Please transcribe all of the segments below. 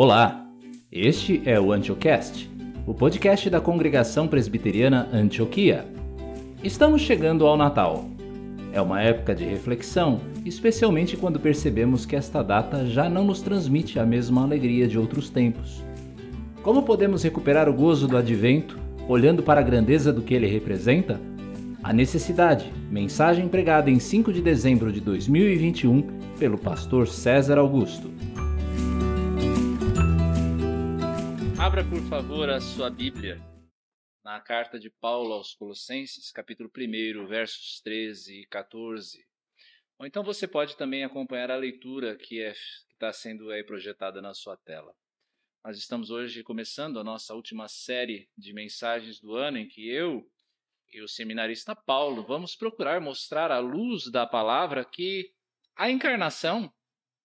Olá, este é o Antiocast, o podcast da Congregação Presbiteriana Antioquia. Estamos chegando ao Natal. É uma época de reflexão, especialmente quando percebemos que esta data já não nos transmite a mesma alegria de outros tempos. Como podemos recuperar o gozo do advento, olhando para a grandeza do que ele representa? A necessidade, mensagem pregada em 5 de dezembro de 2021 pelo pastor César Augusto. Abra, por favor, a sua Bíblia na carta de Paulo aos Colossenses, capítulo 1, versos 13 e 14. Ou então você pode também acompanhar a leitura que é, está sendo aí projetada na sua tela. Nós estamos hoje começando a nossa última série de mensagens do ano em que eu e o seminarista Paulo vamos procurar mostrar à luz da palavra que a encarnação,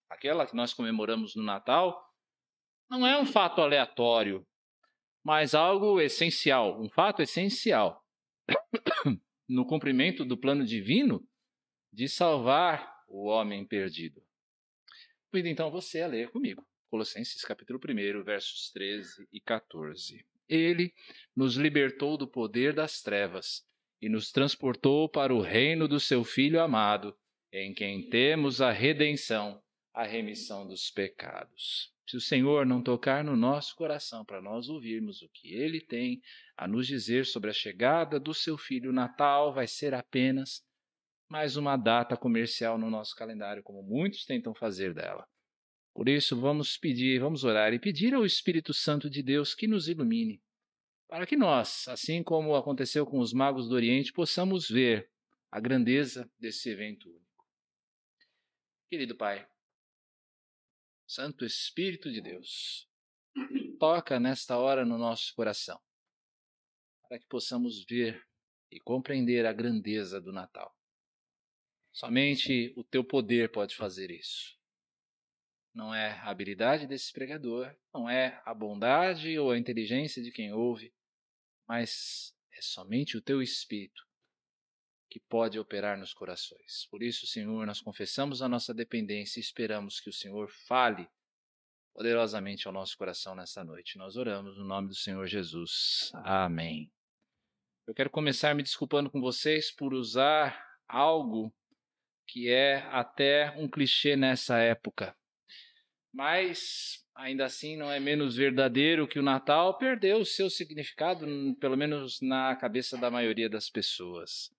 aquela que nós comemoramos no Natal, não é um fato aleatório, mas algo essencial, um fato essencial no cumprimento do plano divino de salvar o homem perdido. Convido então você a ler comigo. Colossenses capítulo 1, versos 13 e 14. Ele nos libertou do poder das trevas e nos transportou para o reino do seu Filho amado, em quem temos a redenção, a remissão dos pecados. Se o Senhor não tocar no nosso coração para nós ouvirmos o que ele tem a nos dizer sobre a chegada do seu filho Natal, vai ser apenas mais uma data comercial no nosso calendário, como muitos tentam fazer dela. Por isso, vamos pedir, vamos orar e pedir ao Espírito Santo de Deus que nos ilumine, para que nós, assim como aconteceu com os magos do Oriente, possamos ver a grandeza desse evento único. Querido Pai, Santo Espírito de Deus, toca nesta hora no nosso coração, para que possamos ver e compreender a grandeza do Natal. Somente o teu poder pode fazer isso. Não é a habilidade desse pregador, não é a bondade ou a inteligência de quem ouve, mas é somente o teu Espírito que pode operar nos corações. Por isso, Senhor, nós confessamos a nossa dependência e esperamos que o Senhor fale poderosamente ao nosso coração nesta noite. Nós oramos no nome do Senhor Jesus. Amém. Eu quero começar me desculpando com vocês por usar algo que é até um clichê nessa época. Mas ainda assim não é menos verdadeiro que o Natal perdeu o seu significado, pelo menos na cabeça da maioria das pessoas.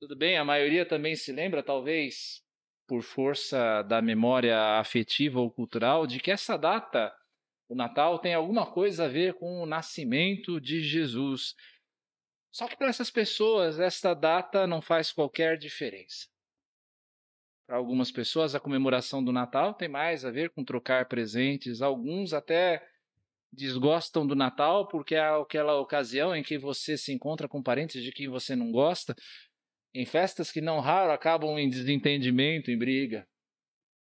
Tudo bem, a maioria também se lembra, talvez por força da memória afetiva ou cultural, de que essa data, o Natal, tem alguma coisa a ver com o nascimento de Jesus. Só que para essas pessoas, esta data não faz qualquer diferença. Para algumas pessoas, a comemoração do Natal tem mais a ver com trocar presentes, alguns até desgostam do Natal porque é aquela ocasião em que você se encontra com parentes de quem você não gosta em festas que não raro acabam em desentendimento, em briga.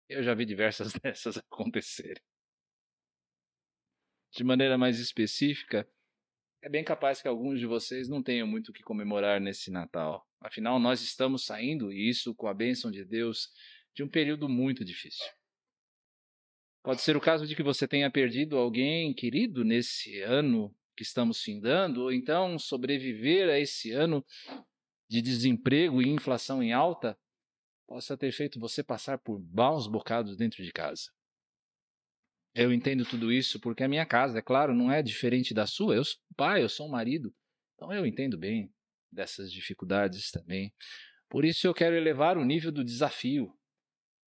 Eu já vi diversas dessas acontecerem. De maneira mais específica, é bem capaz que alguns de vocês não tenham muito o que comemorar nesse Natal. Afinal, nós estamos saindo, e isso com a bênção de Deus, de um período muito difícil. Pode ser o caso de que você tenha perdido alguém querido nesse ano que estamos findando, ou então sobreviver a esse ano de desemprego e inflação em alta possa ter feito você passar por maus bocados dentro de casa. Eu entendo tudo isso porque a minha casa, é claro, não é diferente da sua. Eu sou pai, eu sou um marido. Então eu entendo bem dessas dificuldades também. Por isso eu quero elevar o nível do desafio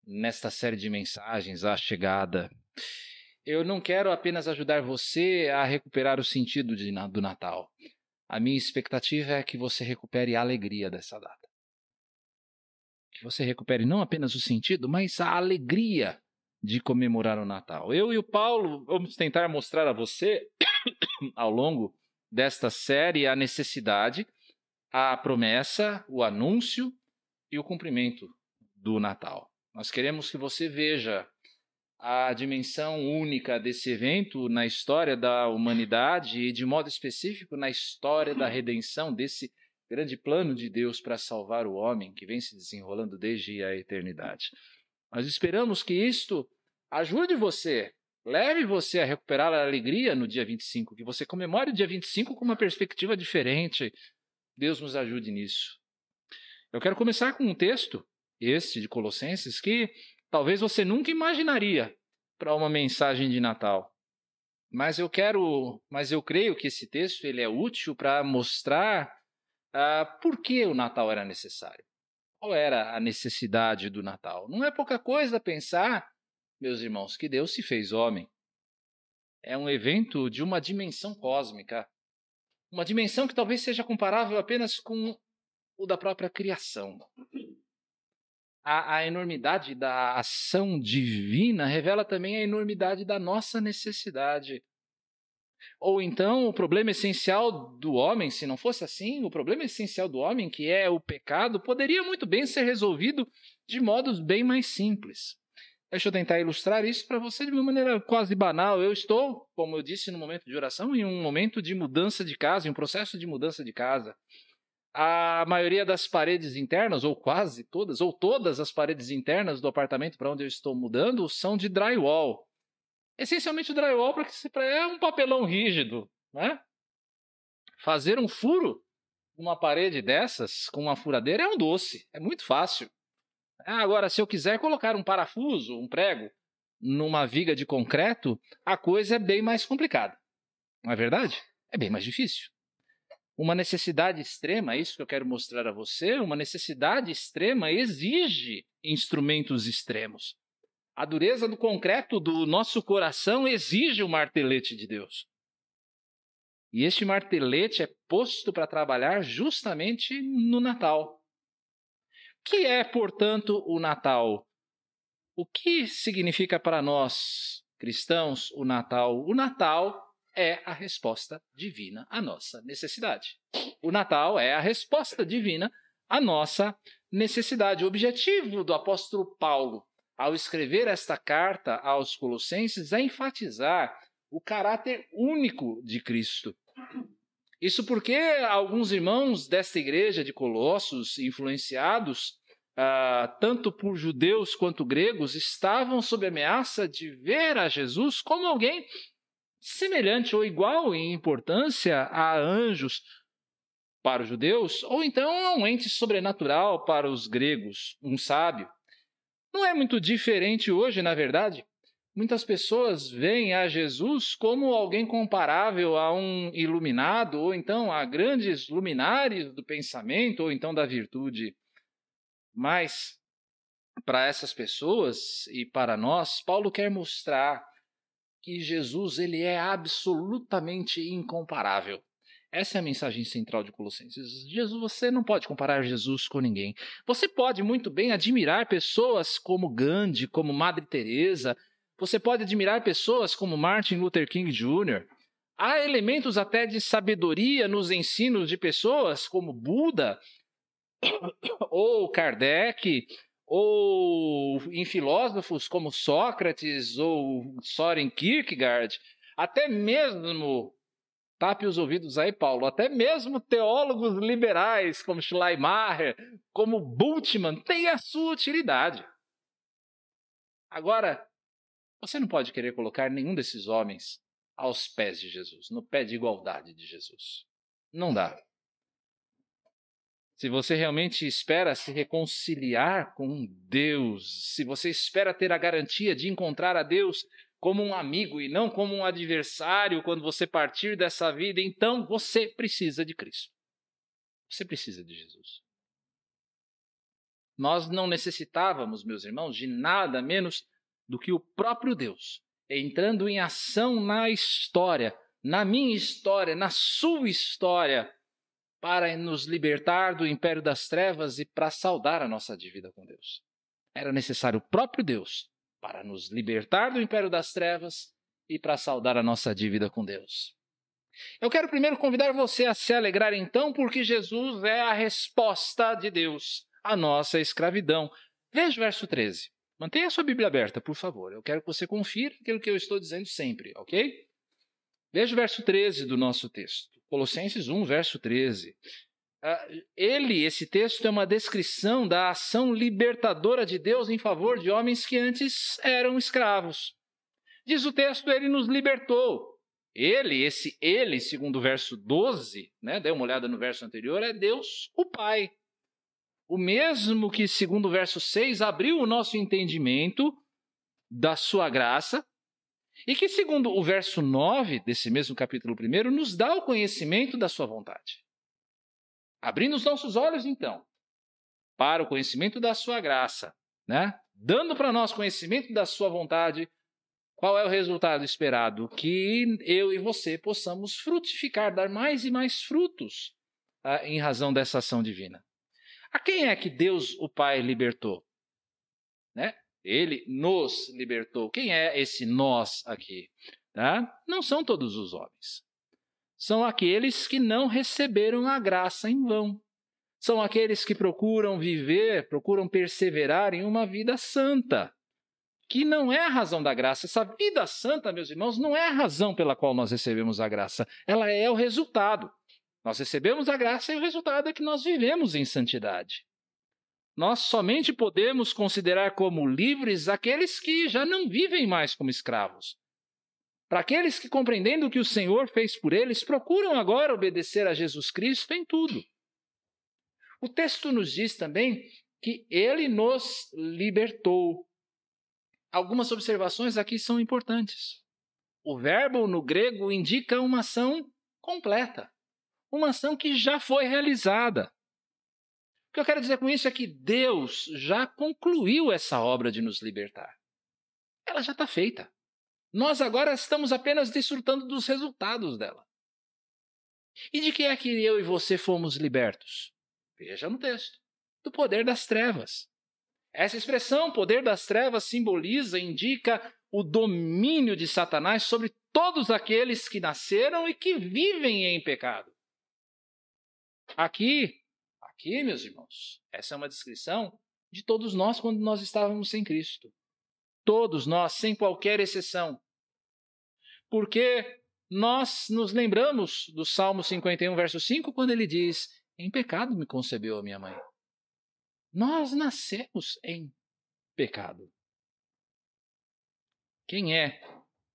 nesta série de mensagens à chegada. Eu não quero apenas ajudar você a recuperar o sentido de, do Natal. A minha expectativa é que você recupere a alegria dessa data. Que você recupere não apenas o sentido, mas a alegria de comemorar o Natal. Eu e o Paulo vamos tentar mostrar a você, ao longo desta série, a necessidade, a promessa, o anúncio e o cumprimento do Natal. Nós queremos que você veja a dimensão única desse evento na história da humanidade e, de modo específico, na história da redenção desse grande plano de Deus para salvar o homem que vem se desenrolando desde a eternidade. Nós esperamos que isto ajude você leve você a recuperar a alegria no dia 25, que você comemore o dia 25 com uma perspectiva diferente. Deus nos ajude nisso. Eu quero começar com um texto, este de Colossenses, que talvez você nunca imaginaria para uma mensagem de Natal. Mas eu quero, mas eu creio que esse texto ele é útil para mostrar uh, por que o Natal era necessário. Qual era a necessidade do Natal? Não é pouca coisa pensar, meus irmãos, que Deus se fez homem. É um evento de uma dimensão cósmica, uma dimensão que talvez seja comparável apenas com o da própria criação. A, a, enormidade da ação divina revela também a enormidade da nossa necessidade. Ou então, o problema essencial do homem, se não fosse assim, o problema essencial do homem, que é o pecado, poderia muito bem ser resolvido de modos bem mais simples. Deixa eu tentar ilustrar isso para você de uma maneira quase banal. Eu estou, como eu disse no momento de oração, em um momento de mudança de casa, em um processo de mudança de casa a maioria das paredes internas, ou quase todas, ou todas as paredes internas do apartamento para onde eu estou mudando, são de drywall. Essencialmente, o drywall é um papelão rígido. Né? Fazer um furo numa parede dessas, com uma furadeira, é um doce, é muito fácil. Agora, se eu quiser colocar um parafuso, um prego, numa viga de concreto, a coisa é bem mais complicada. Não é verdade? É bem mais difícil uma necessidade extrema, é isso que eu quero mostrar a você, uma necessidade extrema exige instrumentos extremos. A dureza do concreto do nosso coração exige o martelete de Deus. E este martelete é posto para trabalhar justamente no Natal. O que é, portanto, o Natal? O que significa para nós, cristãos, o Natal? O Natal é a resposta divina à nossa necessidade. O Natal é a resposta divina à nossa necessidade. O objetivo do apóstolo Paulo, ao escrever esta carta aos Colossenses, é enfatizar o caráter único de Cristo. Isso porque alguns irmãos desta igreja de Colossos, influenciados uh, tanto por judeus quanto gregos, estavam sob ameaça de ver a Jesus como alguém semelhante ou igual em importância a anjos para os judeus, ou então a um ente sobrenatural para os gregos, um sábio. Não é muito diferente hoje, na verdade. Muitas pessoas veem a Jesus como alguém comparável a um iluminado, ou então a grandes luminares do pensamento, ou então da virtude. Mas, para essas pessoas e para nós, Paulo quer mostrar que Jesus ele é absolutamente incomparável. Essa é a mensagem central de Colossenses. Jesus, você não pode comparar Jesus com ninguém. Você pode muito bem admirar pessoas como Gandhi, como Madre Teresa. Você pode admirar pessoas como Martin Luther King Jr. Há elementos até de sabedoria nos ensinos de pessoas como Buda ou Kardec ou em filósofos como Sócrates ou Soren Kierkegaard, até mesmo, tape os ouvidos aí, Paulo, até mesmo teólogos liberais como Schleiermacher, como Bultmann, têm a sua utilidade. Agora, você não pode querer colocar nenhum desses homens aos pés de Jesus, no pé de igualdade de Jesus. Não dá. Se você realmente espera se reconciliar com Deus, se você espera ter a garantia de encontrar a Deus como um amigo e não como um adversário quando você partir dessa vida, então você precisa de Cristo. Você precisa de Jesus. Nós não necessitávamos, meus irmãos, de nada menos do que o próprio Deus entrando em ação na história, na minha história, na sua história para nos libertar do império das trevas e para saldar a nossa dívida com Deus. Era necessário o próprio Deus para nos libertar do império das trevas e para saldar a nossa dívida com Deus. Eu quero primeiro convidar você a se alegrar então, porque Jesus é a resposta de Deus à nossa escravidão. Veja o verso 13. Mantenha a sua Bíblia aberta, por favor. Eu quero que você confira aquilo que eu estou dizendo sempre, ok? Veja o verso 13 do nosso texto. Colossenses 1, verso 13. Ah, ele, esse texto, é uma descrição da ação libertadora de Deus em favor de homens que antes eram escravos. Diz o texto, ele nos libertou. Ele, esse ele, segundo o verso 12, né, dê uma olhada no verso anterior, é Deus, o Pai. O mesmo que, segundo o verso 6, abriu o nosso entendimento da sua graça, e que, segundo o verso 9 desse mesmo capítulo 1, nos dá o conhecimento da sua vontade. Abrindo os nossos olhos, então, para o conhecimento da sua graça, né? dando para nós conhecimento da sua vontade, qual é o resultado esperado? Que eu e você possamos frutificar, dar mais e mais frutos ah, em razão dessa ação divina. A quem é que Deus, o Pai, libertou? Né? Ele nos libertou. Quem é esse nós aqui? Tá? Não são todos os homens. São aqueles que não receberam a graça em vão. São aqueles que procuram viver, procuram perseverar em uma vida santa que não é a razão da graça. Essa vida santa, meus irmãos, não é a razão pela qual nós recebemos a graça. Ela é o resultado. Nós recebemos a graça e o resultado é que nós vivemos em santidade. Nós somente podemos considerar como livres aqueles que já não vivem mais como escravos. Para aqueles que, compreendendo o que o Senhor fez por eles, procuram agora obedecer a Jesus Cristo em tudo. O texto nos diz também que ele nos libertou algumas observações aqui são importantes. O verbo no grego indica uma ação completa, uma ação que já foi realizada. Que eu quero dizer com isso é que Deus já concluiu essa obra de nos libertar. Ela já está feita. Nós agora estamos apenas desfrutando dos resultados dela. E de que é que eu e você fomos libertos? Veja no texto: do poder das trevas. Essa expressão, poder das trevas, simboliza, indica o domínio de Satanás sobre todos aqueles que nasceram e que vivem em pecado. Aqui, aqui, meus irmãos, essa é uma descrição de todos nós quando nós estávamos sem Cristo. Todos nós, sem qualquer exceção. Porque nós nos lembramos do Salmo 51, verso 5, quando ele diz: Em pecado me concebeu a minha mãe. Nós nascemos em pecado. Quem é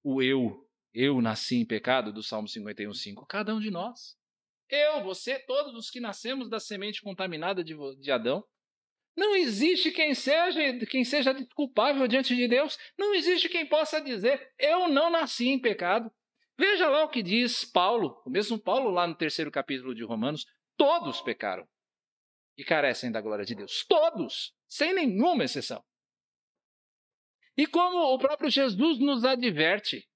o eu? Eu nasci em pecado do Salmo 51:5. Cada um de nós. Eu, você, todos os que nascemos da semente contaminada de, de Adão. Não existe quem seja, quem seja culpável diante de Deus. Não existe quem possa dizer: Eu não nasci em pecado. Veja lá o que diz Paulo, o mesmo Paulo lá no terceiro capítulo de Romanos: todos pecaram e carecem da glória de Deus. Todos, sem nenhuma exceção. E como o próprio Jesus nos adverte,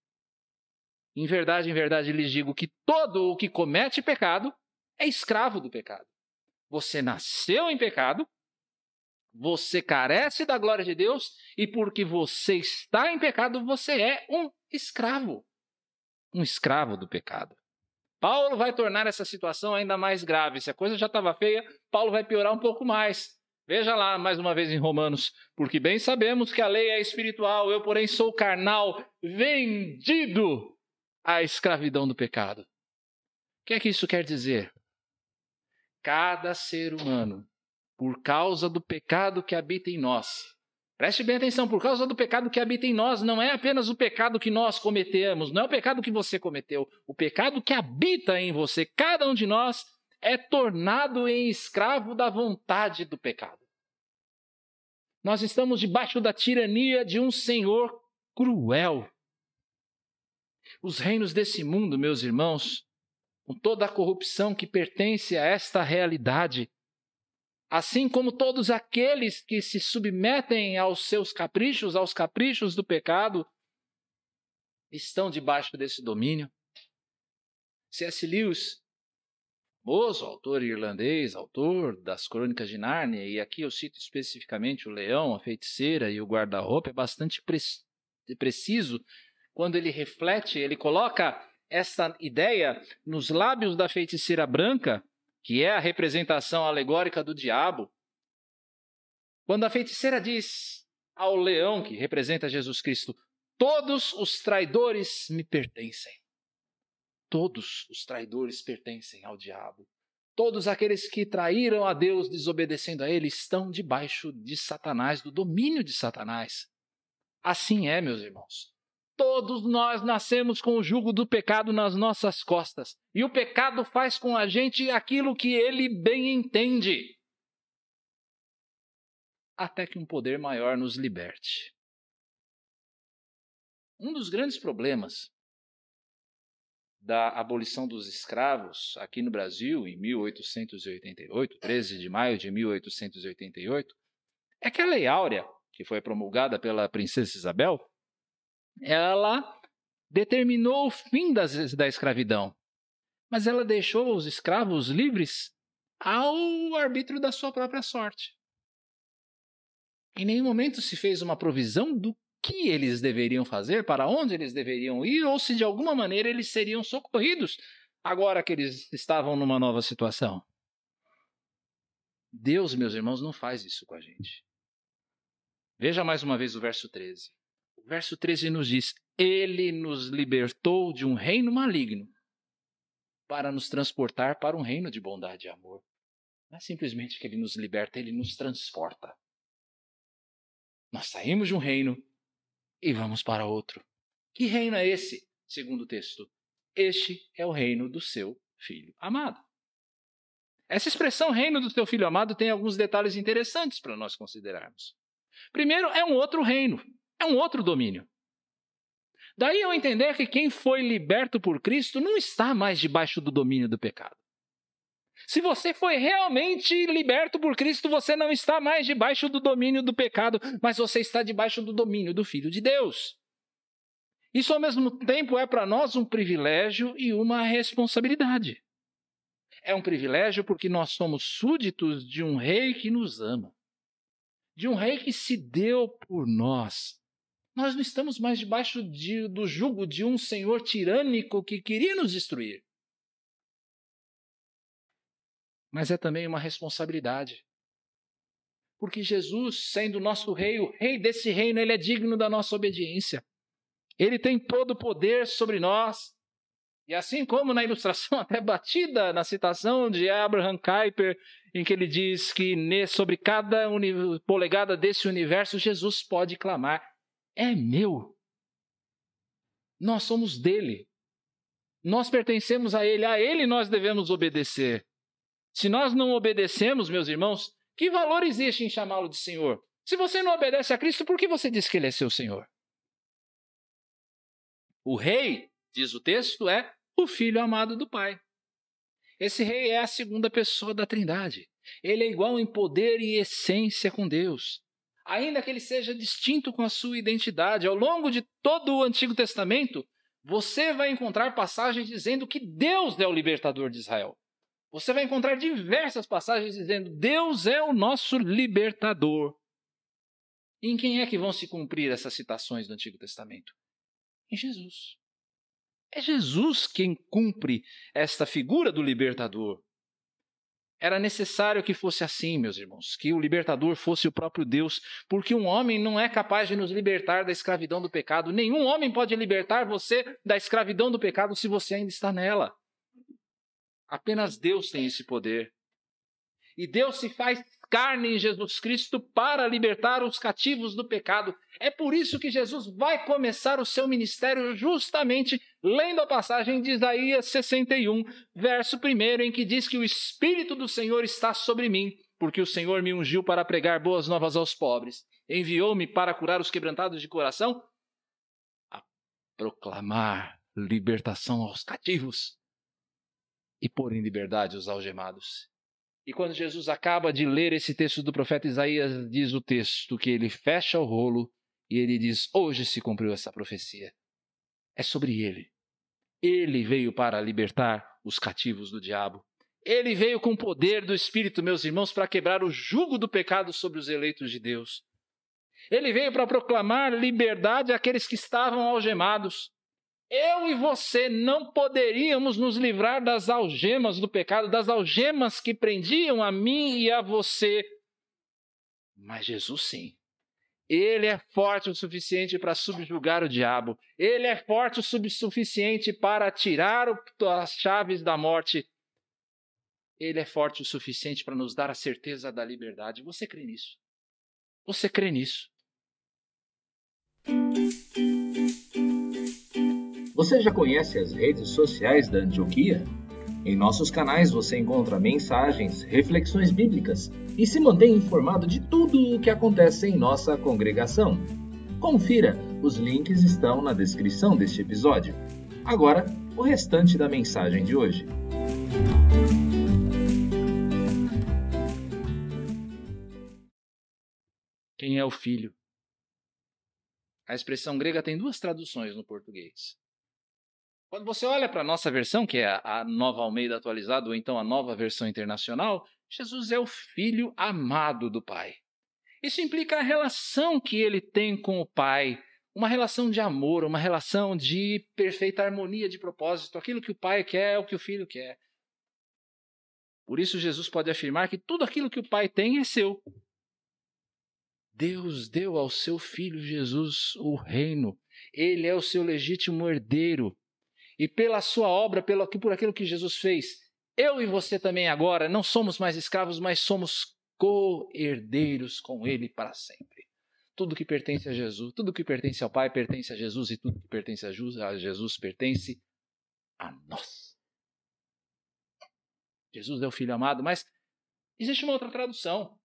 em verdade, em verdade lhes digo que todo o que comete pecado é escravo do pecado. Você nasceu em pecado, você carece da glória de Deus, e porque você está em pecado, você é um escravo. Um escravo do pecado. Paulo vai tornar essa situação ainda mais grave. Se a coisa já estava feia, Paulo vai piorar um pouco mais. Veja lá mais uma vez em Romanos, porque bem sabemos que a lei é espiritual, eu, porém, sou carnal, vendido à escravidão do pecado. O que é que isso quer dizer? Cada ser humano, por causa do pecado que habita em nós, Preste bem atenção, por causa do pecado que habita em nós, não é apenas o pecado que nós cometemos, não é o pecado que você cometeu, o pecado que habita em você, cada um de nós é tornado em escravo da vontade do pecado. Nós estamos debaixo da tirania de um Senhor cruel. Os reinos desse mundo, meus irmãos, com toda a corrupção que pertence a esta realidade, assim como todos aqueles que se submetem aos seus caprichos, aos caprichos do pecado, estão debaixo desse domínio. C.S. Lewis, famoso autor irlandês, autor das Crônicas de Nárnia, e aqui eu cito especificamente o leão, a feiticeira e o guarda-roupa, é bastante pre preciso quando ele reflete, ele coloca essa ideia nos lábios da feiticeira branca que é a representação alegórica do diabo, quando a feiticeira diz ao leão, que representa Jesus Cristo, todos os traidores me pertencem. Todos os traidores pertencem ao diabo. Todos aqueles que traíram a Deus desobedecendo a Ele estão debaixo de Satanás, do domínio de Satanás. Assim é, meus irmãos. Todos nós nascemos com o jugo do pecado nas nossas costas. E o pecado faz com a gente aquilo que ele bem entende. Até que um poder maior nos liberte. Um dos grandes problemas da abolição dos escravos aqui no Brasil em 1888, 13 de maio de 1888, é que a Lei Áurea, que foi promulgada pela princesa Isabel, ela determinou o fim das, da escravidão, mas ela deixou os escravos livres ao arbítrio da sua própria sorte. Em nenhum momento se fez uma provisão do que eles deveriam fazer, para onde eles deveriam ir, ou se de alguma maneira eles seriam socorridos agora que eles estavam numa nova situação. Deus, meus irmãos, não faz isso com a gente. Veja mais uma vez o verso 13. Verso 13 nos diz: Ele nos libertou de um reino maligno para nos transportar para um reino de bondade e amor. Não é simplesmente que ele nos liberta, ele nos transporta. Nós saímos de um reino e vamos para outro. Que reino é esse? Segundo o texto. Este é o reino do seu filho amado. Essa expressão reino do seu filho amado tem alguns detalhes interessantes para nós considerarmos. Primeiro, é um outro reino, é um outro domínio. Daí eu entender que quem foi liberto por Cristo não está mais debaixo do domínio do pecado. Se você foi realmente liberto por Cristo, você não está mais debaixo do domínio do pecado, mas você está debaixo do domínio do Filho de Deus. Isso, ao mesmo tempo, é para nós um privilégio e uma responsabilidade. É um privilégio porque nós somos súditos de um rei que nos ama, de um rei que se deu por nós. Nós não estamos mais debaixo de, do jugo de um senhor tirânico que queria nos destruir mas é também uma responsabilidade. Porque Jesus, sendo nosso rei, o rei desse reino, ele é digno da nossa obediência. Ele tem todo o poder sobre nós. E assim como na ilustração até batida na citação de Abraham Kuyper, em que ele diz que sobre cada polegada desse universo Jesus pode clamar: É meu. Nós somos dele. Nós pertencemos a ele, a ele nós devemos obedecer. Se nós não obedecemos, meus irmãos, que valor existe em chamá-lo de Senhor? Se você não obedece a Cristo, por que você diz que ele é seu Senhor? O rei, diz o texto, é o filho amado do Pai. Esse rei é a segunda pessoa da Trindade. Ele é igual em poder e essência com Deus. Ainda que ele seja distinto com a sua identidade, ao longo de todo o Antigo Testamento, você vai encontrar passagens dizendo que Deus é o libertador de Israel. Você vai encontrar diversas passagens dizendo: Deus é o nosso libertador. E em quem é que vão se cumprir essas citações do Antigo Testamento? Em Jesus. É Jesus quem cumpre esta figura do libertador. Era necessário que fosse assim, meus irmãos, que o libertador fosse o próprio Deus, porque um homem não é capaz de nos libertar da escravidão do pecado. Nenhum homem pode libertar você da escravidão do pecado se você ainda está nela. Apenas Deus tem esse poder. E Deus se faz carne em Jesus Cristo para libertar os cativos do pecado. É por isso que Jesus vai começar o seu ministério justamente lendo a passagem de Isaías 61, verso 1, em que diz que o Espírito do Senhor está sobre mim, porque o Senhor me ungiu para pregar boas novas aos pobres, enviou-me para curar os quebrantados de coração, a proclamar libertação aos cativos e pôr em liberdade os algemados. E quando Jesus acaba de ler esse texto do profeta Isaías, diz o texto que ele fecha o rolo e ele diz: Hoje se cumpriu essa profecia. É sobre ele. Ele veio para libertar os cativos do diabo. Ele veio com o poder do Espírito, meus irmãos, para quebrar o jugo do pecado sobre os eleitos de Deus. Ele veio para proclamar liberdade àqueles que estavam algemados. Eu e você não poderíamos nos livrar das algemas do pecado, das algemas que prendiam a mim e a você. Mas Jesus sim. Ele é forte o suficiente para subjugar o diabo. Ele é forte o suficiente para tirar as chaves da morte. Ele é forte o suficiente para nos dar a certeza da liberdade. Você crê nisso? Você crê nisso? Você já conhece as redes sociais da Antioquia? Em nossos canais você encontra mensagens, reflexões bíblicas e se mantém informado de tudo o que acontece em nossa congregação. Confira, os links estão na descrição deste episódio. Agora, o restante da mensagem de hoje. Quem é o filho? A expressão grega tem duas traduções no português. Quando você olha para a nossa versão, que é a nova Almeida atualizada, ou então a nova versão internacional, Jesus é o filho amado do Pai. Isso implica a relação que ele tem com o Pai, uma relação de amor, uma relação de perfeita harmonia de propósito. Aquilo que o Pai quer é o que o filho quer. Por isso, Jesus pode afirmar que tudo aquilo que o Pai tem é seu. Deus deu ao seu filho Jesus o reino. Ele é o seu legítimo herdeiro e pela sua obra, pelo, por aquilo que Jesus fez, eu e você também agora não somos mais escravos, mas somos co-herdeiros com Ele para sempre. Tudo que pertence a Jesus, tudo que pertence ao Pai pertence a Jesus e tudo que pertence a Jesus pertence a nós. Jesus é o Filho amado, mas existe uma outra tradução.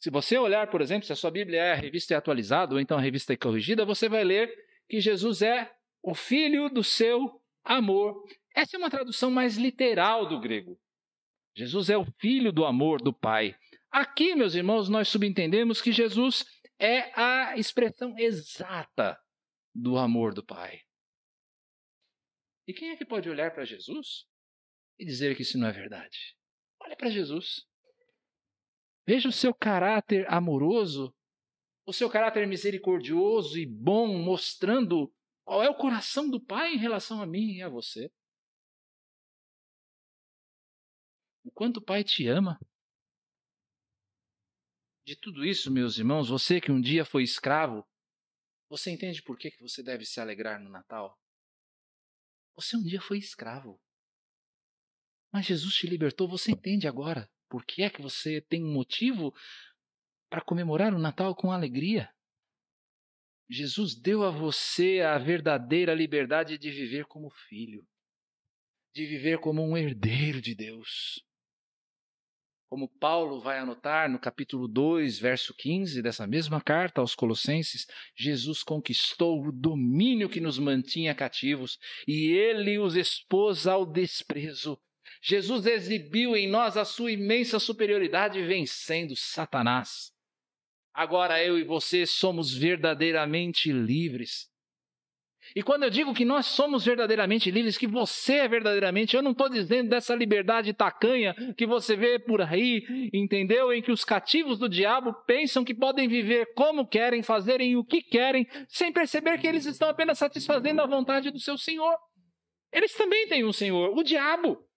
Se você olhar, por exemplo, se a sua Bíblia é a revista é atualizada ou então a revista é corrigida, você vai ler que Jesus é o Filho do seu amor. Essa é uma tradução mais literal do grego. Jesus é o filho do amor do Pai. Aqui, meus irmãos, nós subentendemos que Jesus é a expressão exata do amor do Pai. E quem é que pode olhar para Jesus e dizer que isso não é verdade? Olha para Jesus. Veja o seu caráter amoroso, o seu caráter misericordioso e bom, mostrando qual é o coração do Pai em relação a mim e a você? O quanto o Pai te ama. De tudo isso, meus irmãos, você que um dia foi escravo, você entende por que você deve se alegrar no Natal? Você um dia foi escravo. Mas Jesus te libertou, você entende agora por que é que você tem um motivo para comemorar o Natal com alegria? Jesus deu a você a verdadeira liberdade de viver como filho, de viver como um herdeiro de Deus. Como Paulo vai anotar no capítulo 2, verso 15 dessa mesma carta aos Colossenses, Jesus conquistou o domínio que nos mantinha cativos e ele os expôs ao desprezo. Jesus exibiu em nós a sua imensa superioridade, vencendo Satanás. Agora eu e você somos verdadeiramente livres. E quando eu digo que nós somos verdadeiramente livres, que você é verdadeiramente, eu não estou dizendo dessa liberdade tacanha que você vê por aí, entendeu? Em que os cativos do diabo pensam que podem viver como querem, fazerem o que querem, sem perceber que eles estão apenas satisfazendo a vontade do seu Senhor. Eles também têm um Senhor, o diabo.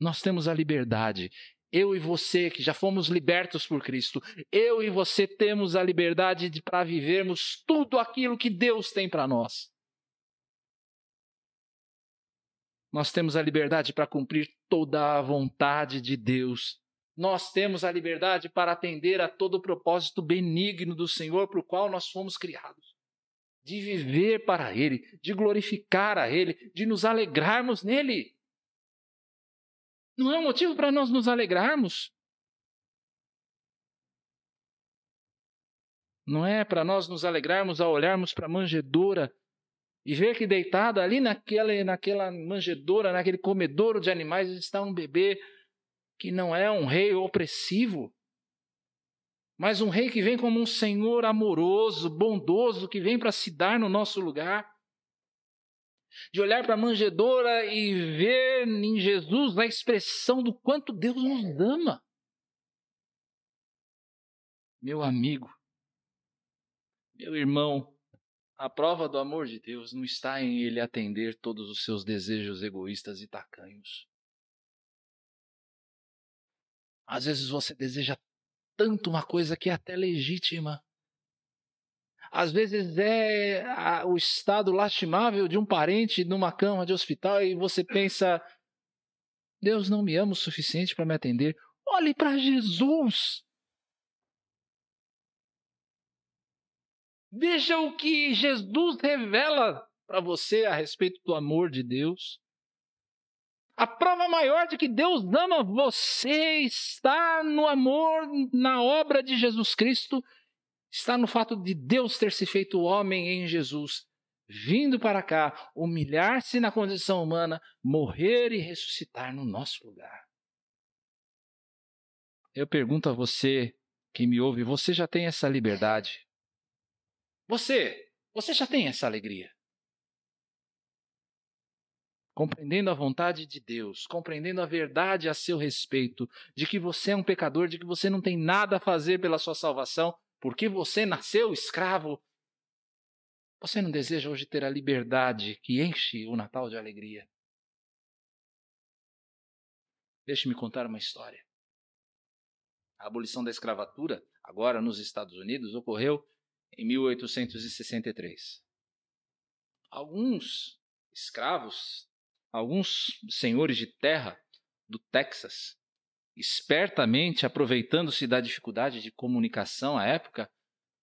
Nós temos a liberdade. Eu e você, que já fomos libertos por Cristo, eu e você temos a liberdade para vivermos tudo aquilo que Deus tem para nós. Nós temos a liberdade para cumprir toda a vontade de Deus. Nós temos a liberdade para atender a todo o propósito benigno do Senhor para o qual nós fomos criados. De viver para Ele, de glorificar a Ele, de nos alegrarmos nele. Não é um motivo para nós nos alegrarmos. Não é para nós nos alegrarmos ao olharmos para a manjedoura e ver que deitada ali naquela, naquela manjedoura, naquele comedouro de animais, está um bebê que não é um rei opressivo, mas um rei que vem como um senhor amoroso, bondoso, que vem para se dar no nosso lugar de olhar para a manjedoura e ver em Jesus a expressão do quanto Deus nos ama. Meu amigo, meu irmão, a prova do amor de Deus não está em Ele atender todos os seus desejos egoístas e tacanhos. Às vezes você deseja tanto uma coisa que é até legítima, às vezes é o estado lastimável de um parente numa cama de hospital e você pensa: Deus não me ama o suficiente para me atender. Olhe para Jesus. Veja o que Jesus revela para você a respeito do amor de Deus. A prova maior de que Deus ama você está no amor, na obra de Jesus Cristo, está no fato de Deus ter se feito homem em Jesus, vindo para cá, humilhar-se na condição humana, morrer e ressuscitar no nosso lugar. Eu pergunto a você que me ouve, você já tem essa liberdade? Você, você já tem essa alegria? Compreendendo a vontade de Deus, compreendendo a verdade a seu respeito, de que você é um pecador, de que você não tem nada a fazer pela sua salvação, porque você nasceu escravo. Você não deseja hoje ter a liberdade que enche o Natal de alegria? Deixe-me contar uma história. A abolição da escravatura, agora nos Estados Unidos, ocorreu em 1863. Alguns escravos, alguns senhores de terra do Texas, espertamente aproveitando-se da dificuldade de comunicação à época,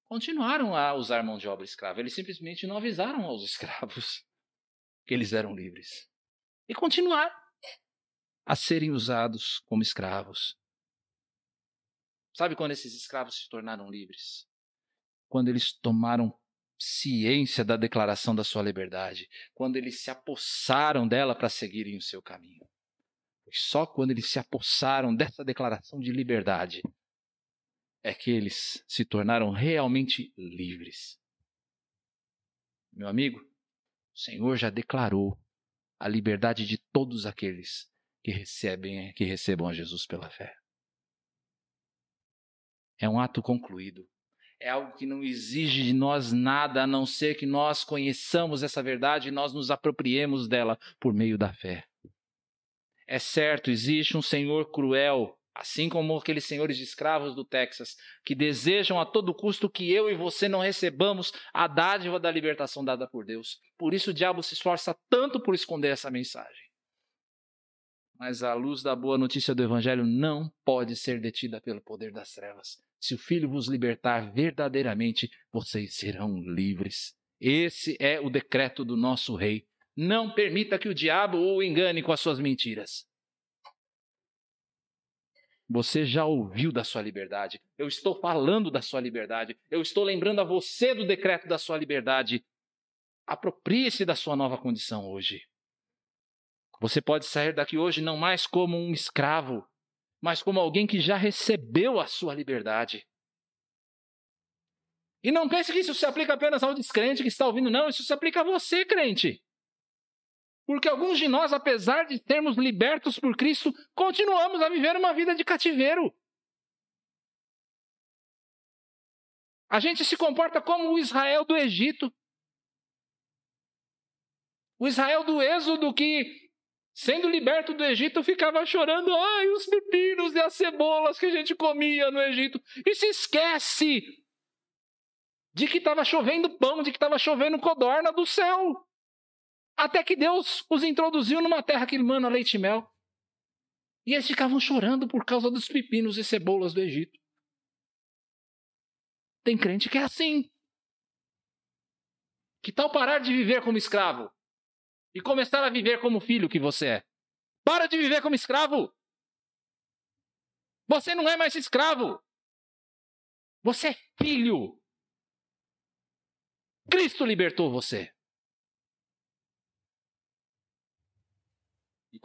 continuaram a usar mão de obra escrava. Eles simplesmente não avisaram aos escravos que eles eram livres. E continuaram a serem usados como escravos. Sabe quando esses escravos se tornaram livres? quando eles tomaram ciência da declaração da sua liberdade, quando eles se apossaram dela para seguirem o seu caminho. Foi só quando eles se apossaram dessa declaração de liberdade é que eles se tornaram realmente livres. Meu amigo, o Senhor já declarou a liberdade de todos aqueles que recebem, que recebam a Jesus pela fé. É um ato concluído é algo que não exige de nós nada a não ser que nós conheçamos essa verdade e nós nos apropriemos dela por meio da fé. É certo, existe um senhor cruel, assim como aqueles senhores de escravos do Texas, que desejam a todo custo que eu e você não recebamos a dádiva da libertação dada por Deus. Por isso o diabo se esforça tanto por esconder essa mensagem. Mas a luz da boa notícia do Evangelho não pode ser detida pelo poder das trevas. Se o Filho vos libertar verdadeiramente, vocês serão livres. Esse é o decreto do nosso Rei. Não permita que o diabo o engane com as suas mentiras. Você já ouviu da sua liberdade. Eu estou falando da sua liberdade. Eu estou lembrando a você do decreto da sua liberdade. Aproprie-se da sua nova condição hoje. Você pode sair daqui hoje não mais como um escravo, mas como alguém que já recebeu a sua liberdade. E não pense que isso se aplica apenas ao descrente que está ouvindo, não, isso se aplica a você, crente. Porque alguns de nós, apesar de termos libertos por Cristo, continuamos a viver uma vida de cativeiro. A gente se comporta como o Israel do Egito. O Israel do Êxodo que Sendo liberto do Egito, ficava chorando, ai, os pepinos e as cebolas que a gente comia no Egito. E se esquece de que estava chovendo pão, de que estava chovendo codorna do céu. Até que Deus os introduziu numa terra que emana leite e mel. E eles ficavam chorando por causa dos pepinos e cebolas do Egito. Tem crente que é assim. Que tal parar de viver como escravo? e começar a viver como filho que você é. Para de viver como escravo. Você não é mais escravo. Você é filho. Cristo libertou você.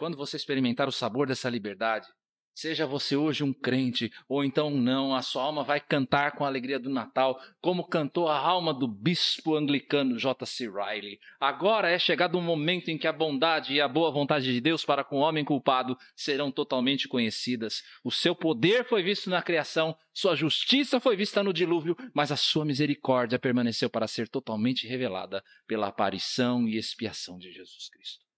Quando você experimentar o sabor dessa liberdade, Seja você hoje um crente ou então não, a sua alma vai cantar com a alegria do Natal, como cantou a alma do bispo anglicano J.C. Riley. Agora é chegado um momento em que a bondade e a boa vontade de Deus para com o homem culpado serão totalmente conhecidas. O seu poder foi visto na criação, sua justiça foi vista no dilúvio, mas a sua misericórdia permaneceu para ser totalmente revelada pela aparição e expiação de Jesus Cristo.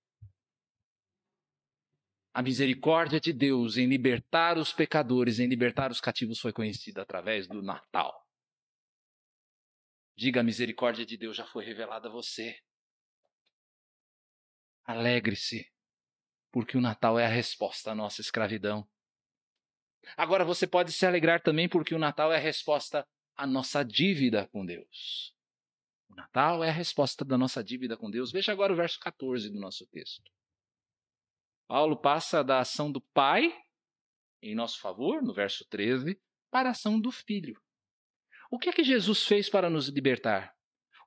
A misericórdia de Deus em libertar os pecadores, em libertar os cativos, foi conhecida através do Natal. Diga: a misericórdia de Deus já foi revelada a você. Alegre-se, porque o Natal é a resposta à nossa escravidão. Agora você pode se alegrar também, porque o Natal é a resposta à nossa dívida com Deus. O Natal é a resposta da nossa dívida com Deus. Veja agora o verso 14 do nosso texto. Paulo passa da ação do Pai em nosso favor, no verso 13, para a ação do Filho. O que é que Jesus fez para nos libertar?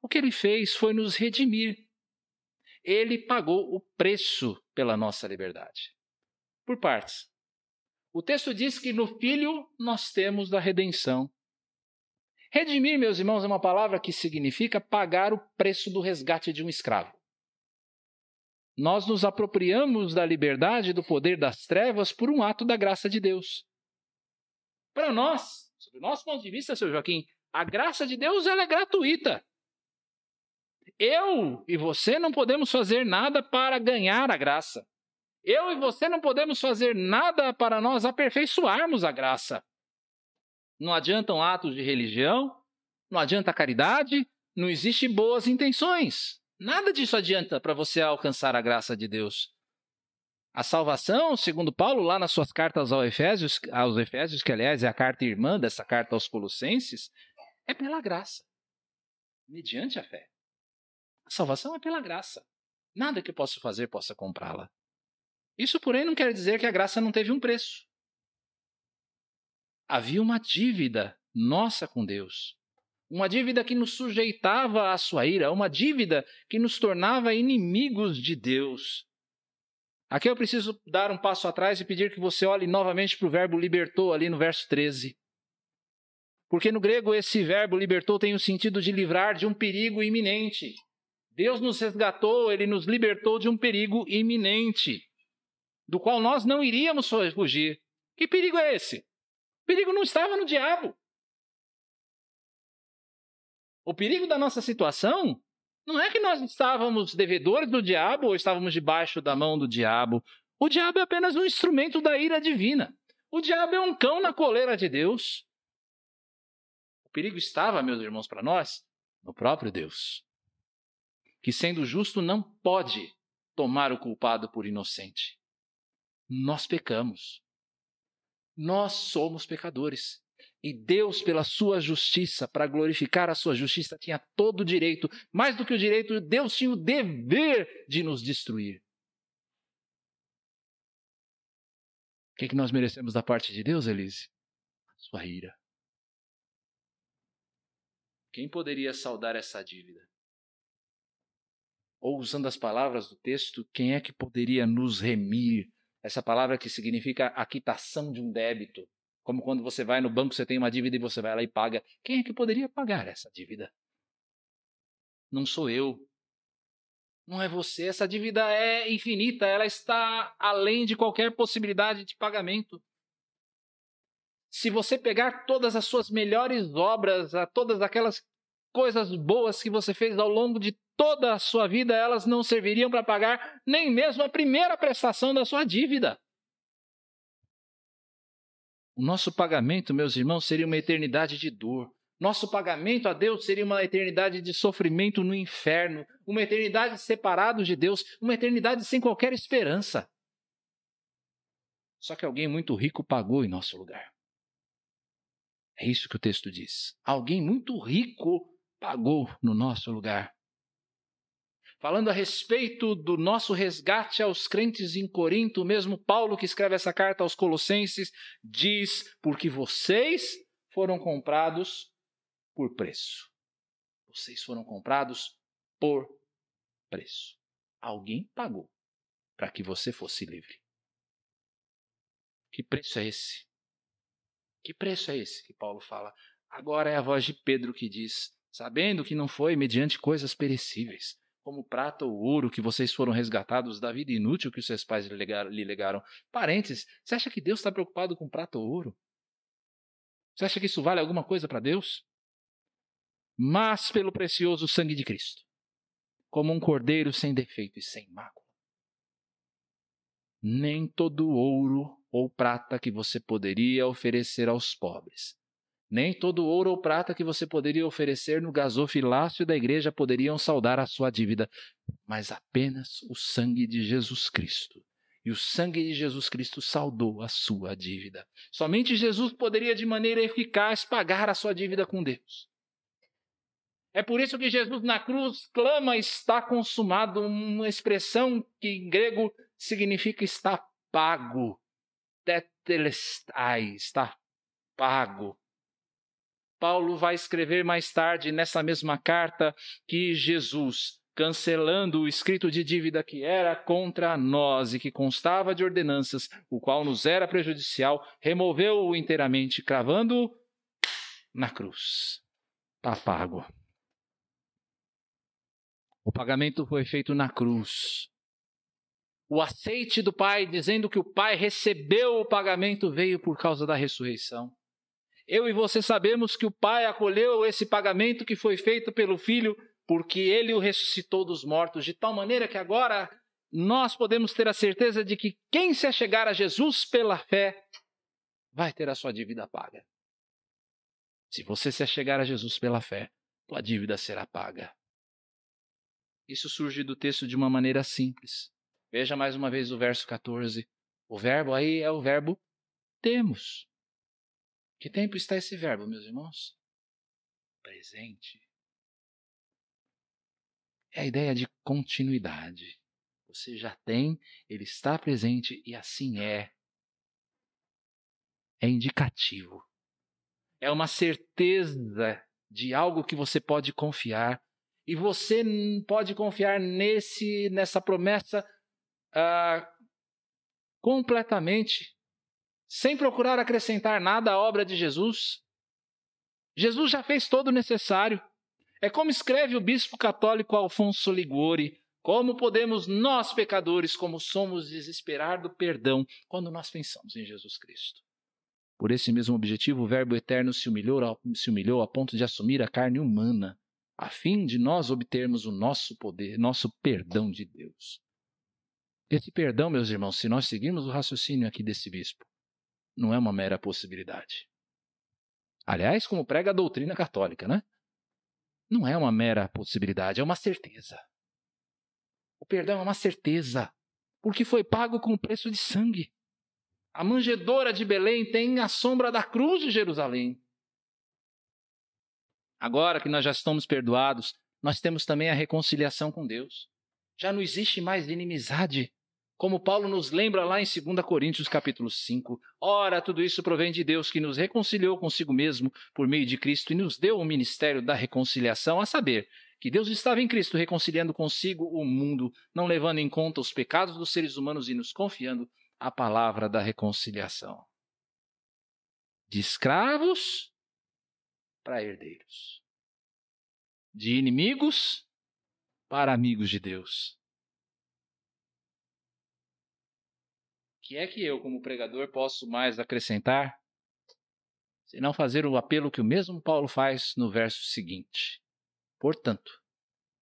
O que ele fez foi nos redimir. Ele pagou o preço pela nossa liberdade. Por partes. O texto diz que no Filho nós temos a redenção. Redimir, meus irmãos, é uma palavra que significa pagar o preço do resgate de um escravo. Nós nos apropriamos da liberdade do poder das trevas por um ato da graça de Deus. Para nós, sob o nosso ponto de vista, seu Joaquim, a graça de Deus ela é gratuita. Eu e você não podemos fazer nada para ganhar a graça. Eu e você não podemos fazer nada para nós aperfeiçoarmos a graça. Não adiantam atos de religião, não adianta caridade, não existe boas intenções. Nada disso adianta para você alcançar a graça de Deus. A salvação, segundo Paulo, lá nas suas cartas aos Efésios, aos Efésios, que aliás é a carta irmã dessa carta aos Colossenses, é pela graça, mediante a fé. A salvação é pela graça. Nada que eu possa fazer possa comprá-la. Isso, porém, não quer dizer que a graça não teve um preço. Havia uma dívida nossa com Deus. Uma dívida que nos sujeitava à sua ira, uma dívida que nos tornava inimigos de Deus. Aqui eu preciso dar um passo atrás e pedir que você olhe novamente para o verbo libertou, ali no verso 13. Porque no grego esse verbo libertou tem o sentido de livrar de um perigo iminente. Deus nos resgatou, ele nos libertou de um perigo iminente, do qual nós não iríamos fugir. Que perigo é esse? O perigo não estava no diabo. O perigo da nossa situação não é que nós estávamos devedores do diabo ou estávamos debaixo da mão do diabo. O diabo é apenas um instrumento da ira divina. O diabo é um cão na coleira de Deus. O perigo estava, meus irmãos, para nós, no próprio Deus que, sendo justo, não pode tomar o culpado por inocente. Nós pecamos. Nós somos pecadores. E Deus, pela sua justiça, para glorificar a sua justiça, tinha todo o direito, mais do que o direito, Deus tinha o dever de nos destruir. O que, é que nós merecemos da parte de Deus, Elise? Sua ira. Quem poderia saldar essa dívida? ou usando as palavras do texto, quem é que poderia nos remir? Essa palavra que significa a quitação de um débito. Como quando você vai no banco, você tem uma dívida e você vai lá e paga. Quem é que poderia pagar essa dívida? Não sou eu. Não é você. Essa dívida é infinita, ela está além de qualquer possibilidade de pagamento. Se você pegar todas as suas melhores obras, todas aquelas coisas boas que você fez ao longo de toda a sua vida, elas não serviriam para pagar nem mesmo a primeira prestação da sua dívida. O nosso pagamento, meus irmãos, seria uma eternidade de dor. Nosso pagamento a Deus seria uma eternidade de sofrimento no inferno, uma eternidade separados de Deus, uma eternidade sem qualquer esperança. Só que alguém muito rico pagou em nosso lugar. É isso que o texto diz. Alguém muito rico pagou no nosso lugar falando a respeito do nosso resgate aos crentes em Corinto, mesmo Paulo que escreve essa carta aos Colossenses diz: porque vocês foram comprados por preço. Vocês foram comprados por preço. Alguém pagou para que você fosse livre. Que preço é esse? Que preço é esse que Paulo fala? Agora é a voz de Pedro que diz: sabendo que não foi mediante coisas perecíveis, como prata ou ouro que vocês foram resgatados da vida inútil que os seus pais lhe legaram. Parênteses, você acha que Deus está preocupado com prata ou ouro? Você acha que isso vale alguma coisa para Deus? Mas pelo precioso sangue de Cristo, como um cordeiro sem defeito e sem mácula. Nem todo ouro ou prata que você poderia oferecer aos pobres nem todo ouro ou prata que você poderia oferecer no gasofilácio da igreja poderiam saldar a sua dívida, mas apenas o sangue de Jesus Cristo. E o sangue de Jesus Cristo saldou a sua dívida. Somente Jesus poderia, de maneira eficaz, pagar a sua dívida com Deus. É por isso que Jesus na cruz clama está consumado, uma expressão que em grego significa está pago. Tetelestai, está pago. Paulo vai escrever mais tarde nessa mesma carta que Jesus, cancelando o escrito de dívida que era contra nós e que constava de ordenanças, o qual nos era prejudicial, removeu-o inteiramente, cravando na cruz. Está pago. O pagamento foi feito na cruz. O aceite do Pai, dizendo que o Pai recebeu o pagamento, veio por causa da ressurreição. Eu e você sabemos que o Pai acolheu esse pagamento que foi feito pelo Filho, porque ele o ressuscitou dos mortos, de tal maneira que agora nós podemos ter a certeza de que quem se achegar a Jesus pela fé vai ter a sua dívida paga. Se você se achegar a Jesus pela fé, tua dívida será paga. Isso surge do texto de uma maneira simples. Veja mais uma vez o verso 14. O verbo aí é o verbo temos. Que tempo está esse verbo, meus irmãos? Presente. É a ideia de continuidade. Você já tem, ele está presente e assim é. É indicativo. É uma certeza de algo que você pode confiar e você pode confiar nesse, nessa promessa ah, completamente, sem procurar acrescentar nada à obra de Jesus. Jesus já fez todo o necessário. É como escreve o bispo católico Alfonso Liguori: como podemos nós, pecadores, como somos, desesperar do perdão quando nós pensamos em Jesus Cristo? Por esse mesmo objetivo, o Verbo eterno se humilhou, se humilhou a ponto de assumir a carne humana a fim de nós obtermos o nosso poder, nosso perdão de Deus. Esse perdão, meus irmãos, se nós seguirmos o raciocínio aqui desse bispo, não é uma mera possibilidade. Aliás, como prega a doutrina católica, né? Não é uma mera possibilidade, é uma certeza. O perdão é uma certeza, porque foi pago com o preço de sangue. A manjedora de Belém tem a sombra da cruz de Jerusalém. Agora que nós já estamos perdoados, nós temos também a reconciliação com Deus. Já não existe mais inimizade. Como Paulo nos lembra lá em 2 Coríntios capítulo 5, ora, tudo isso provém de Deus que nos reconciliou consigo mesmo por meio de Cristo e nos deu o ministério da reconciliação, a saber, que Deus estava em Cristo reconciliando consigo o mundo, não levando em conta os pecados dos seres humanos e nos confiando a palavra da reconciliação. De escravos para herdeiros, de inimigos para amigos de Deus. Que é que eu, como pregador, posso mais acrescentar? Se não fazer o apelo que o mesmo Paulo faz no verso seguinte. Portanto,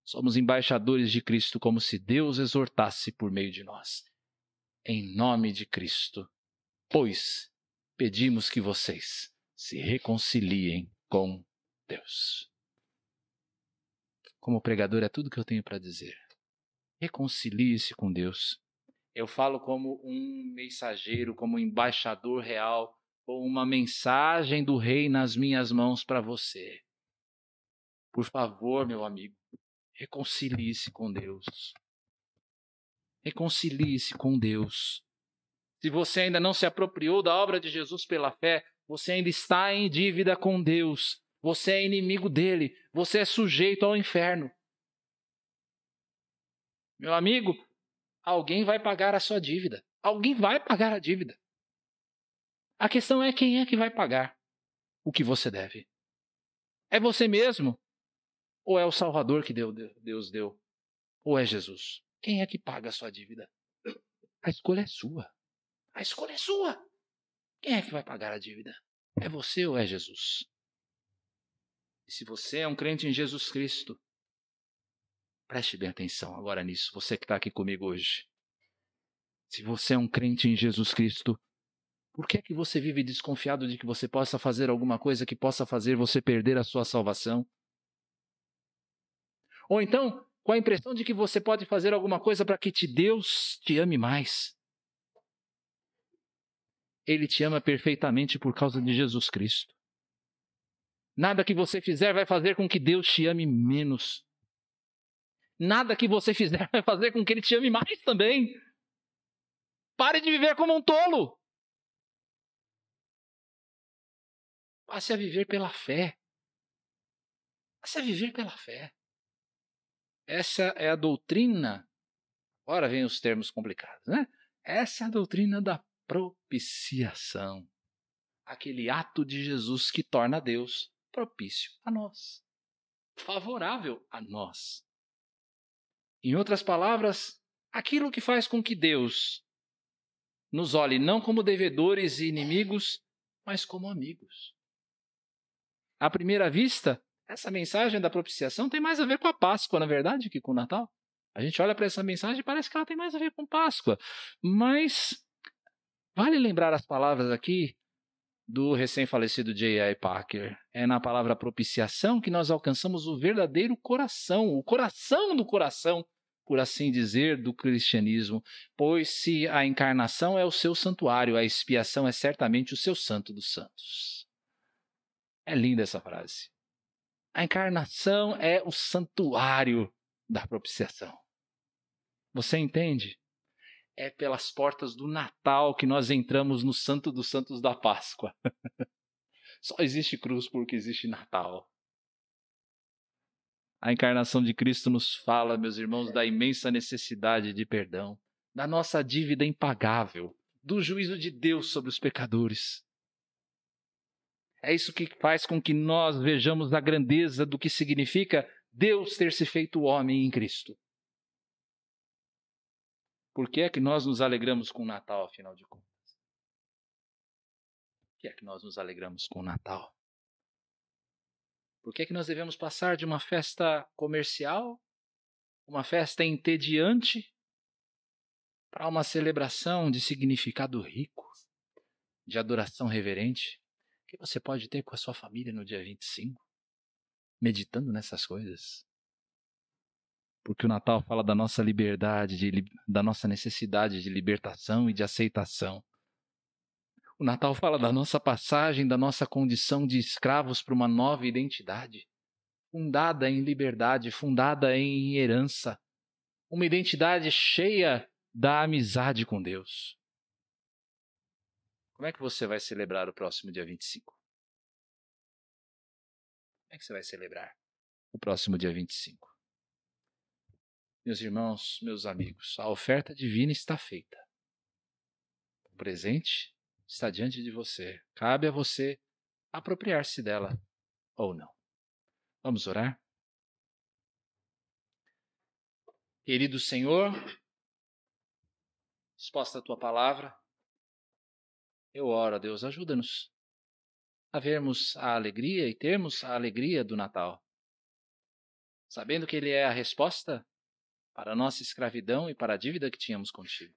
somos embaixadores de Cristo, como se Deus exortasse por meio de nós. Em nome de Cristo, pois pedimos que vocês se reconciliem com Deus. Como pregador, é tudo que eu tenho para dizer. Reconcilie-se com Deus. Eu falo como um mensageiro, como um embaixador real, com uma mensagem do Rei nas minhas mãos para você. Por favor, meu amigo, reconcilie-se com Deus. Reconcilie-se com Deus. Se você ainda não se apropriou da obra de Jesus pela fé, você ainda está em dívida com Deus. Você é inimigo dele. Você é sujeito ao inferno. Meu amigo, alguém vai pagar a sua dívida. Alguém vai pagar a dívida. A questão é quem é que vai pagar o que você deve. É você mesmo? Ou é o Salvador que Deus deu? Ou é Jesus? Quem é que paga a sua dívida? A escolha é sua. A escolha é sua. Quem é que vai pagar a dívida? É você ou é Jesus? E se você é um crente em Jesus Cristo, preste bem atenção agora nisso, você que está aqui comigo hoje. Se você é um crente em Jesus Cristo, por que é que você vive desconfiado de que você possa fazer alguma coisa que possa fazer você perder a sua salvação? Ou então, com a impressão de que você pode fazer alguma coisa para que te Deus te ame mais? Ele te ama perfeitamente por causa de Jesus Cristo. Nada que você fizer vai fazer com que Deus te ame menos. Nada que você fizer vai fazer com que Ele te ame mais também. Pare de viver como um tolo. Passe a viver pela fé. Passe a viver pela fé. Essa é a doutrina. Agora vem os termos complicados, né? Essa é a doutrina da propiciação. Aquele ato de Jesus que torna Deus propício a nós, favorável a nós. Em outras palavras, aquilo que faz com que Deus nos olhe não como devedores e inimigos, mas como amigos. À primeira vista, essa mensagem da propiciação tem mais a ver com a Páscoa, na verdade, que com o Natal. A gente olha para essa mensagem e parece que ela tem mais a ver com Páscoa. Mas vale lembrar as palavras aqui do recém-falecido J.I. Packer. É na palavra propiciação que nós alcançamos o verdadeiro coração, o coração do coração, por assim dizer, do cristianismo. Pois se a encarnação é o seu santuário, a expiação é certamente o seu santo dos santos. É linda essa frase. A encarnação é o santuário da propiciação. Você entende? É pelas portas do Natal que nós entramos no Santo dos Santos da Páscoa. Só existe cruz porque existe Natal. A encarnação de Cristo nos fala, meus irmãos, da imensa necessidade de perdão, da nossa dívida impagável, do juízo de Deus sobre os pecadores. É isso que faz com que nós vejamos a grandeza do que significa Deus ter se feito homem em Cristo. Por que é que nós nos alegramos com o Natal, afinal de contas? Por que é que nós nos alegramos com o Natal? Por que é que nós devemos passar de uma festa comercial, uma festa entediante, para uma celebração de significado rico, de adoração reverente, que você pode ter com a sua família no dia 25, meditando nessas coisas? porque o Natal fala da nossa liberdade, de, da nossa necessidade de libertação e de aceitação. O Natal fala da nossa passagem, da nossa condição de escravos para uma nova identidade, fundada em liberdade, fundada em herança, uma identidade cheia da amizade com Deus. Como é que você vai celebrar o próximo dia 25? Como é que você vai celebrar o próximo dia 25? Meus irmãos, meus amigos, a oferta divina está feita. O presente está diante de você. Cabe a você apropriar-se dela ou não. Vamos orar? Querido Senhor, exposta a tua palavra, eu oro Deus, ajuda-nos a vermos a alegria e termos a alegria do Natal, sabendo que Ele é a resposta para a nossa escravidão e para a dívida que tínhamos contigo.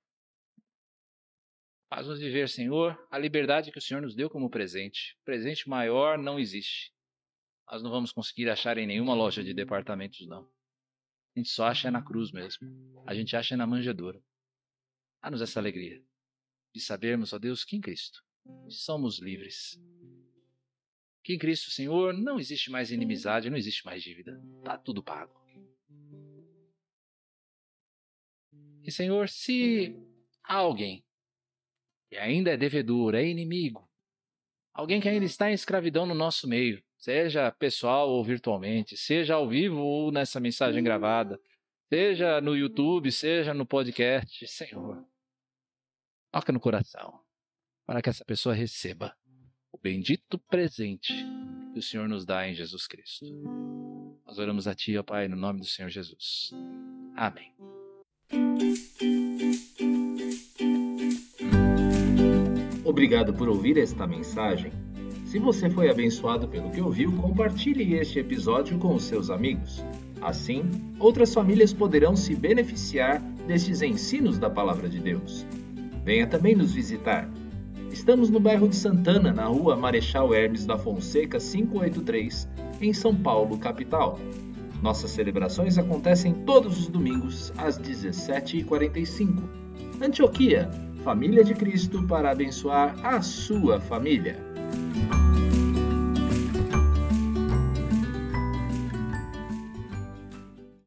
Faz-nos viver, Senhor, a liberdade que o Senhor nos deu como presente. Presente maior não existe. Nós não vamos conseguir achar em nenhuma loja de departamentos, não. A gente só acha na cruz mesmo. A gente acha na manjedoura. Dá-nos essa alegria de sabermos, ó Deus, que em Cristo somos livres. Que em Cristo, Senhor, não existe mais inimizade, não existe mais dívida. Está tudo pago. E, Senhor, se alguém que ainda é devedor, é inimigo, alguém que ainda está em escravidão no nosso meio, seja pessoal ou virtualmente, seja ao vivo ou nessa mensagem gravada, seja no YouTube, seja no podcast, Senhor, toca no coração para que essa pessoa receba o bendito presente que o Senhor nos dá em Jesus Cristo. Nós oramos a Ti, ó Pai, no nome do Senhor Jesus. Amém. Obrigado por ouvir esta mensagem. Se você foi abençoado pelo que ouviu, compartilhe este episódio com os seus amigos. Assim, outras famílias poderão se beneficiar destes ensinos da Palavra de Deus. Venha também nos visitar. Estamos no bairro de Santana, na rua Marechal Hermes da Fonseca 583, em São Paulo, capital. Nossas celebrações acontecem todos os domingos às 17h45. Antioquia, família de Cristo para abençoar a sua família.